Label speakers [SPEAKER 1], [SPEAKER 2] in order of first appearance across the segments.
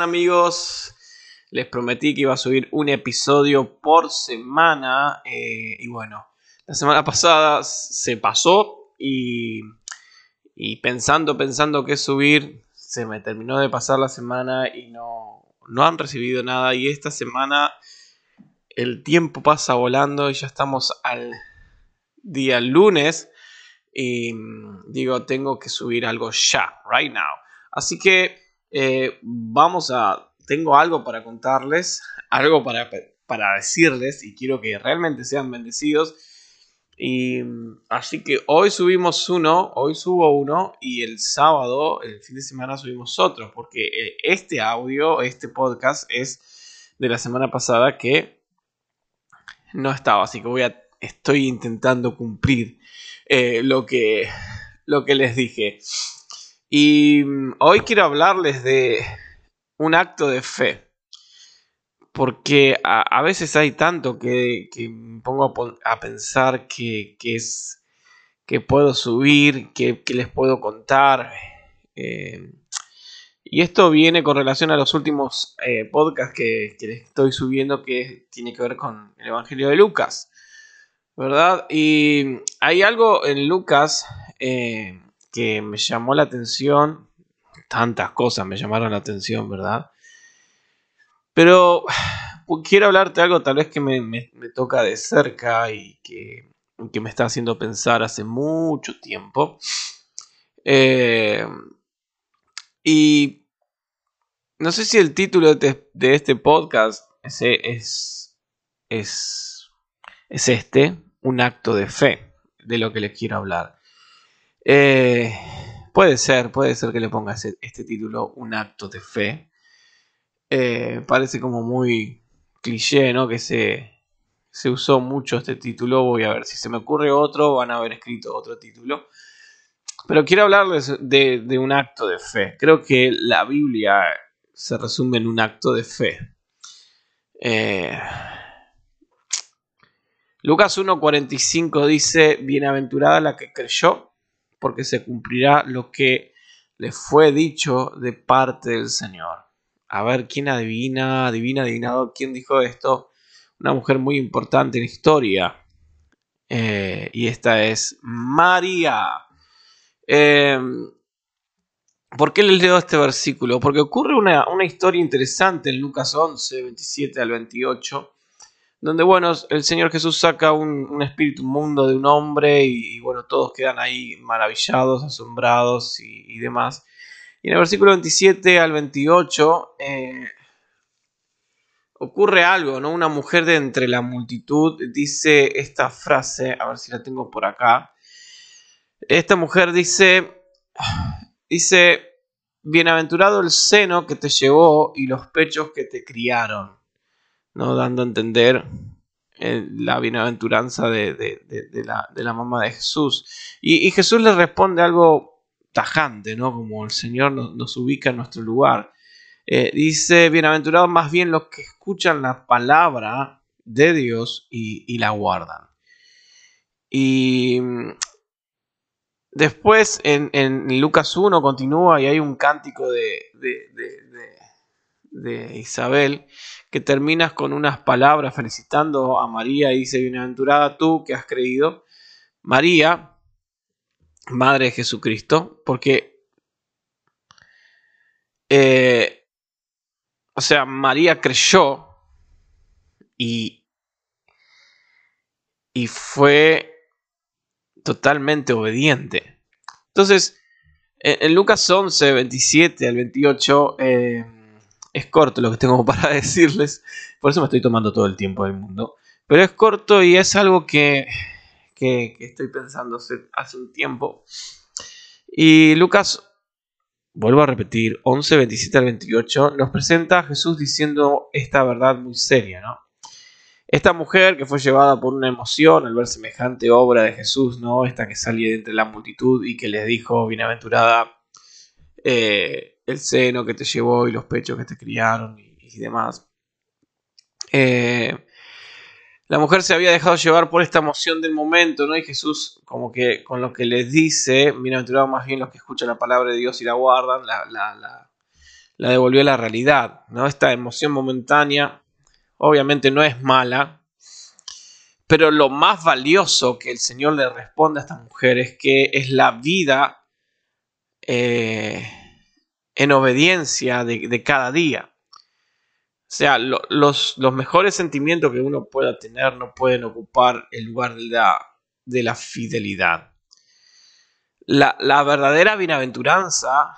[SPEAKER 1] amigos? Les prometí que iba a subir un episodio por semana eh, y bueno, la semana pasada se pasó y, y pensando, pensando qué subir, se me terminó de pasar la semana y no, no han recibido nada y esta semana el tiempo pasa volando y ya estamos al día lunes y digo, tengo que subir algo ya, right now. Así que eh, vamos a, tengo algo para contarles, algo para, para decirles y quiero que realmente sean bendecidos. Y así que hoy subimos uno, hoy subo uno y el sábado, el fin de semana subimos otro, porque eh, este audio, este podcast es de la semana pasada que no estaba, así que voy a, estoy intentando cumplir eh, lo, que, lo que les dije. Y mm, hoy quiero hablarles de un acto de fe. Porque a, veces hay tanto que, me pongo a, pensar que, es que puedo subir, que, les puedo contar. Eh, y esto viene con relación a los últimos eh, podcasts que, les estoy subiendo que tiene que ver con el Evangelio de Lucas. ¿Verdad? Y hay algo en Lucas eh, que me llamó la atención. Tantas cosas me llamaron la atención, ¿verdad? Pero quiero hablarte de algo tal vez que me, toca de cerca y que, me está haciendo pensar hace mucho tiempo. Eh, y no sé si el título de, este podcast es, es, es, es este, un acto de fe, de lo que les quiero hablar. Eh, puede ser, puede ser que le ponga este título un acto de fe. Eh, parece como muy cliché, ¿no? Que se, se usó mucho este título. Voy a ver si se me ocurre otro, van a haber escrito otro título. Pero quiero hablarles de, un acto de fe. Creo que la Biblia se resume en un acto de fe. Eh, Lucas 1.45 dice, bienaventurada la que creyó porque se cumplirá lo que le fue dicho de parte del Señor. A ver, ¿quién adivina? Adivina, adivinado, ¿quién dijo esto? Una mujer muy importante en la historia. Eh, y esta es María. Em, ¿Por qué les leo este versículo? Porque ocurre una, una historia interesante en Lucas 11, 27 al 28 donde, bueno, el Señor Jesús saca un, espíritu mundo de un hombre y, bueno, todos quedan ahí maravillados, asombrados y, demás. Y en el versículo 27 al 28 eh, ocurre algo, ¿no? Una mujer de entre la multitud dice esta frase, a ver si la tengo por acá. Esta mujer dice, dice, bienaventurado el seno que te llevó y los pechos que te criaron. ¿No? dando a entender eh, la bienaventuranza de, la, mamá de Jesús. Y, Jesús le responde algo tajante, ¿no? como el Señor nos, ubica en nuestro lugar. Eh, dice, bienaventurados más bien los que escuchan la palabra de Dios y, la guardan. Y mm, después en, en, Lucas 1 continúa y hay un cántico de, de Isabel que terminas con unas palabras felicitando a María y dice, bienaventurada tú que has creído, María, Madre de Jesucristo, porque, eh, o sea, María creyó y, y fue totalmente obediente. Entonces, en, Lucas 11, 27 al 28, eh, es corto lo que tengo para decirles, por eso me estoy tomando todo el tiempo del mundo. Pero es corto y es algo que, estoy pensando hace, un tiempo. Y Lucas, vuelvo a repetir, 11, 27 al 28, nos presenta a Jesús diciendo esta verdad muy seria, ¿no? Esta mujer que fue llevada por una emoción al ver semejante obra de Jesús, ¿no? Esta que salía de entre la multitud y que les dijo, bienaventurada, eh, el seno que te llevó y los pechos que te criaron y, demás. Eh, la mujer se había dejado llevar por esta emoción del momento, ¿no? Y Jesús, como que con lo que les dice, bienaventurados más bien los que escuchan la palabra de Dios y la guardan, la, la devolvió a la realidad. ¿no? Esta emoción momentánea obviamente no es mala, pero lo más valioso que el Señor le responde a esta mujer es que es la vida eh, en obediencia de, cada día. O sea, los, mejores sentimientos que uno pueda tener no pueden ocupar el lugar de la, de la fidelidad. La, verdadera bienaventuranza,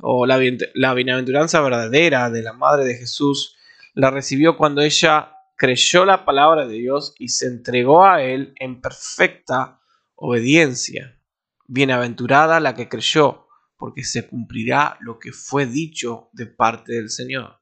[SPEAKER 1] o la, la bienaventuranza verdadera de la Madre de Jesús, la recibió cuando ella creyó la palabra de Dios y se entregó a Él en perfecta obediencia. Bienaventurada la que creyó, porque se cumplirá lo que fue dicho de parte del Señor.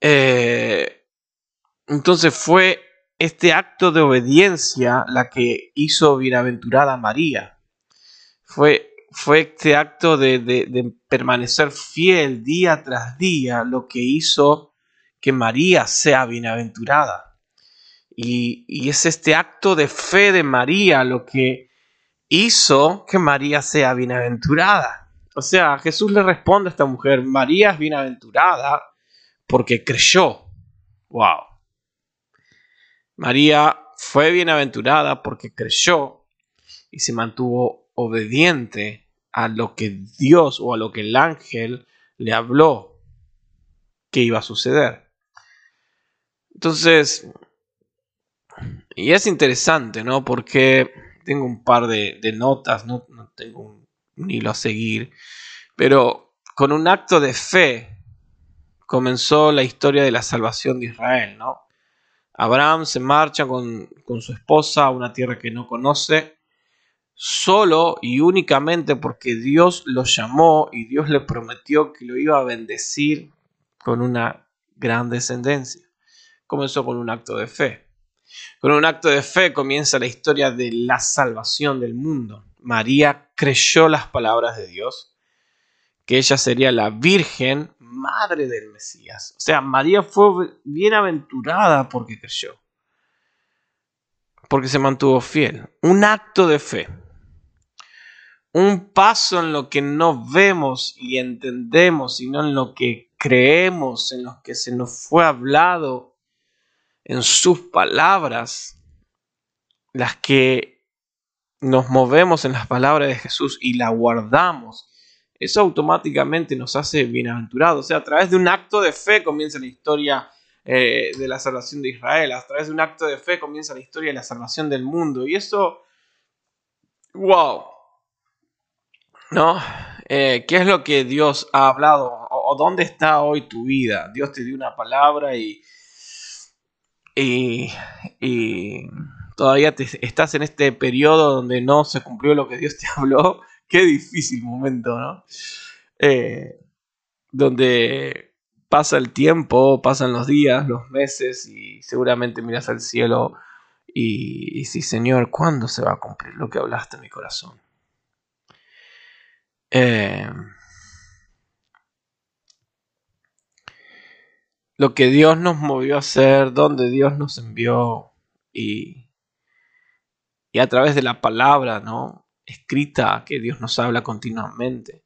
[SPEAKER 1] Eh, entonces fue este acto de obediencia la que hizo bienaventurada María. Fue, fue este acto de, de permanecer fiel día tras día lo que hizo que María sea bienaventurada. Y, es este acto de fe de María lo que hizo que María sea bienaventurada. O sea, Jesús le responde a esta mujer, María es bienaventurada porque creyó. Wow. María fue bienaventurada porque creyó y se mantuvo obediente a lo que Dios o a lo que el ángel le habló que iba a suceder. Entonces, y es interesante, ¿no? Porque tengo un par de, notas, no, tengo un, hilo a seguir, pero con un acto de fe comenzó la historia de la salvación de Israel, ¿no? Abraham se marcha con, con su esposa a una tierra que no conoce, solo y únicamente porque Dios lo llamó y Dios le prometió que lo iba a bendecir con una gran descendencia comenzó con un acto de fe. Con un acto de fe comienza la historia de la salvación del mundo. María creyó las palabras de Dios, que ella sería la Virgen, madre del Mesías. O sea, María fue bienaventurada porque creyó, porque se mantuvo fiel. Un acto de fe. Un paso en lo que no vemos y entendemos, sino en lo que creemos, en lo que se nos fue hablado en sus palabras, las que nos movemos en las palabras de Jesús y la guardamos, eso automáticamente nos hace bienaventurados. O sea, a través de un acto de fe comienza la historia eh, de la salvación de Israel, a través de un acto de fe comienza la historia de la salvación del mundo. Y eso, wow, ¿no? Eh, ¿Qué es lo que Dios ha hablado? ¿O dónde está hoy tu vida? Dios te dio una palabra y y, todavía estás en este periodo donde no se cumplió lo que Dios te habló, qué difícil momento, ¿no? Eh, donde pasa el tiempo, pasan los días, los meses y seguramente miras al cielo y, y sí, Señor, ¿cuándo se va a cumplir lo que hablaste en mi corazón? Eh, lo que Dios nos movió a hacer, donde Dios nos envió y, y a través de la palabra, ¿no? Escrita que Dios nos habla continuamente.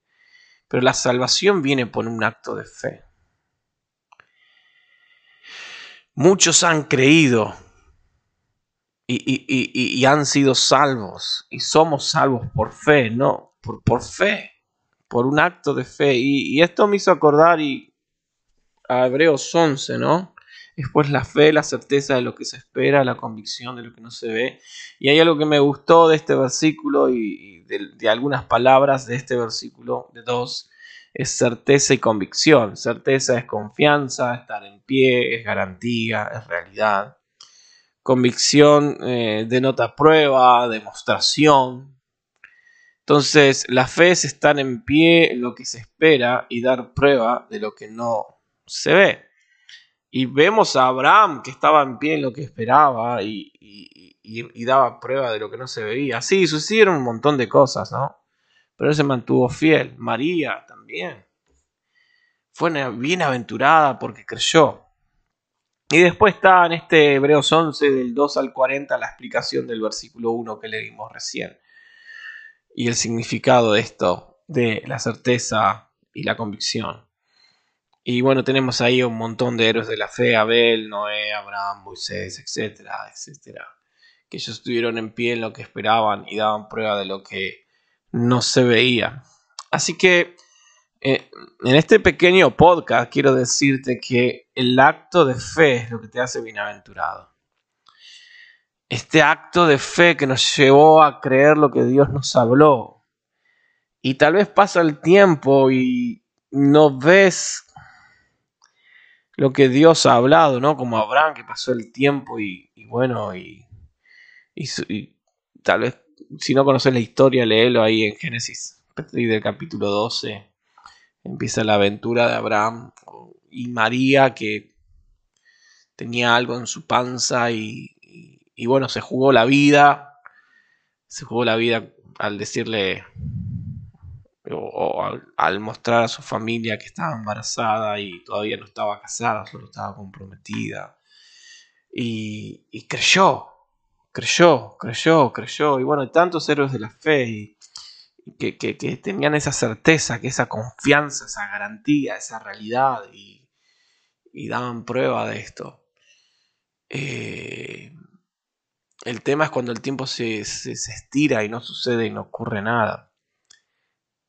[SPEAKER 1] Pero la salvación viene por un acto de fe. Muchos han creído y, han sido salvos y somos salvos por fe, no, por, por fe, por un acto de fe. Y, esto me hizo acordar y a Hebreos 11, ¿no? Es pues la fe, la certeza de lo que se espera, la convicción de lo que no se ve. Y hay algo que me gustó de este versículo y, de, algunas palabras de este versículo, de dos, es certeza y convicción. Certeza es confianza, estar en pie, es garantía, es realidad. Convicción eh, denota prueba, demostración. Entonces, la fe es estar en pie lo que se espera y dar prueba de lo que no se ve. Y vemos a Abraham que estaba en pie en lo que esperaba y, daba prueba de lo que no se veía. Sí, sucedieron un montón de cosas, ¿no? Pero él se mantuvo fiel. María también. Fue bienaventurada porque creyó. Y después está en este Hebreos 11 del 2 al 40 la explicación del versículo 1 que leímos recién. Y el significado de esto, de la certeza y la convicción. Y bueno, tenemos ahí un montón de héroes de la fe, Abel, Noé, Abraham, Moisés, etcétera, etcétera. Que ellos estuvieron en pie en lo que esperaban y daban prueba de lo que no se veía. Así que eh, en este pequeño podcast quiero decirte que el acto de fe es lo que te hace bienaventurado. Este acto de fe que nos llevó a creer lo que Dios nos habló. Y tal vez pasa el tiempo y no ves lo que Dios ha hablado, ¿no? Como Abraham, que pasó el tiempo y, bueno, y, y, tal vez si no conoces la historia, léelo ahí en Génesis, del capítulo 12. Empieza la aventura de Abraham y María, que tenía algo en su panza y, y bueno, se jugó la vida. Se jugó la vida al decirle o, al, mostrar a su familia que estaba embarazada y todavía no estaba casada, solo estaba comprometida. Y, creyó, creyó, creyó, creyó. Y bueno, tantos héroes de la fe y, que, tenían esa certeza, que esa confianza, esa garantía, esa realidad y, daban prueba de esto. Eh, el tema es cuando el tiempo se, se estira y no sucede y no ocurre nada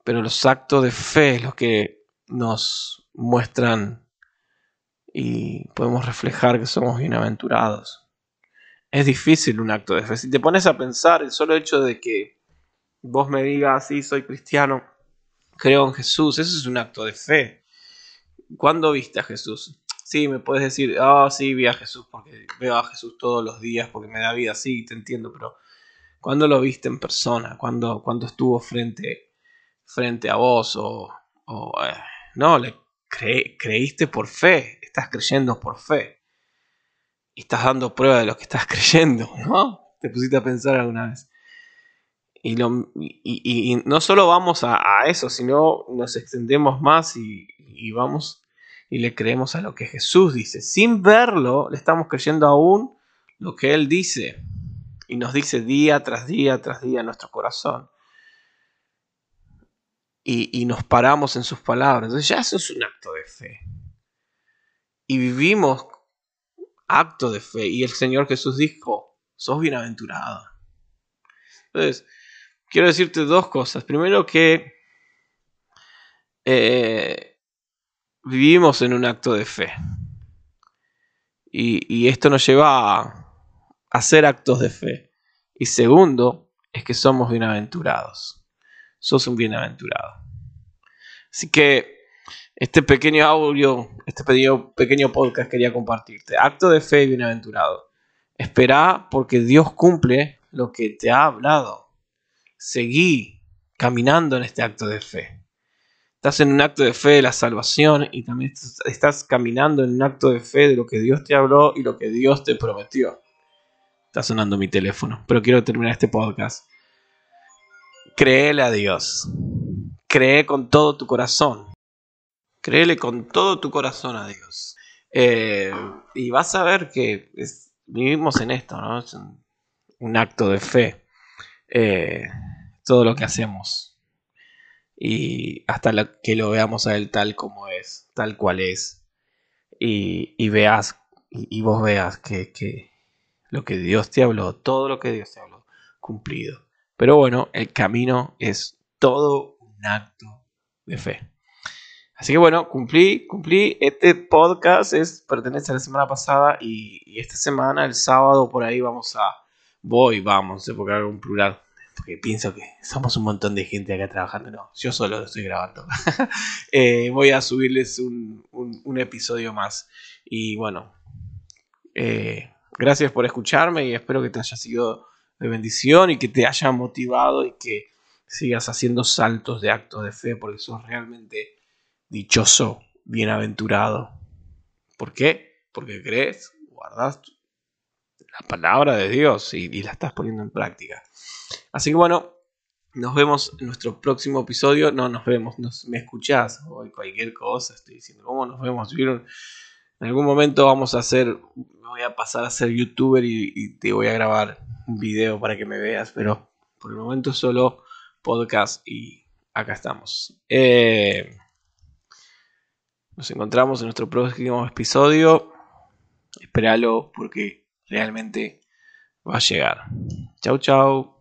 [SPEAKER 1] pero los actos de fe es lo que nos muestran y podemos reflejar que somos bienaventurados. Es difícil un acto de fe. Si te pones a pensar, el solo hecho de que vos me digas, sí, soy cristiano, creo en Jesús, eso es un acto de fe. ¿Cuándo viste a Jesús? Sí, me puedes decir, ah, oh, sí, vi a Jesús porque veo a Jesús todos los días porque me da vida, sí, te entiendo, pero ¿cuándo lo viste en persona? ¿Cuándo, cuando estuvo frente frente a vos o, eh, no, le creíste por fe, estás creyendo por fe y estás dando prueba de lo que estás creyendo, ¿no? Te pusiste a pensar alguna vez. Y, no solo vamos a, eso, sino nos extendemos más y, y vamos y le creemos a lo que Jesús dice. Sin verlo, le estamos creyendo aún lo que Él dice. Y nos dice día tras día tras día en nuestro corazón y, nos paramos en sus palabras. Entonces ya eso es un acto de fe. Y vivimos acto de fe. Y el Señor Jesús dijo, sos bienaventurado. Entonces, quiero decirte dos cosas. Primero que eh, vivimos en un acto de fe. Y, esto nos lleva a hacer actos de fe. Y segundo, es que somos bienaventurados sos un bienaventurado. Así que este pequeño audio, este pequeño, podcast quería compartirte. Acto de fe bienaventurado. Espera porque Dios cumple lo que te ha hablado. Seguí caminando en este acto de fe. Estás en un acto de fe de la salvación y también estás caminando en un acto de fe de lo que Dios te habló y lo que Dios te prometió. Está sonando mi teléfono, pero quiero terminar este podcast Créele a Dios. Cree con todo tu corazón. Créele con todo tu corazón a Dios. Eh, y vas a ver que vivimos en esto, ¿no? Es un, acto de fe. Eh, todo lo que hacemos. Y hasta que lo veamos a Él tal como es, tal cual es. Y, veas, y, vos veas que, que lo que Dios te habló, todo lo que Dios te habló, cumplido. Pero bueno, el camino es todo un acto de fe. Así que bueno, cumplí, cumplí. Este podcast es, pertenece a la semana pasada y, esta semana, el sábado, por ahí vamos a... Voy, vamos, porque hago un plural. Porque pienso que somos un montón de gente acá trabajando. No, yo solo lo estoy grabando. Eh, voy a subirles un, episodio más. Y bueno, eh, gracias por escucharme y espero que te haya sido de bendición y que te haya motivado y que sigas haciendo saltos de actos de fe porque sos realmente dichoso, bienaventurado. ¿Por qué? Porque crees, guardas la palabra de Dios y, la estás poniendo en práctica. Así que bueno, nos vemos en nuestro próximo episodio. No, nos vemos, me escuchás o cualquier cosa. Estoy diciendo, ¿cómo nos vemos? En algún momento vamos a hacer, me voy a pasar a ser youtuber y te voy a grabar un video para que me veas, pero por el momento solo podcast y acá estamos. Eh, Nos encontramos en nuestro próximo episodio. Espéralo porque realmente va a llegar. Chau, chau.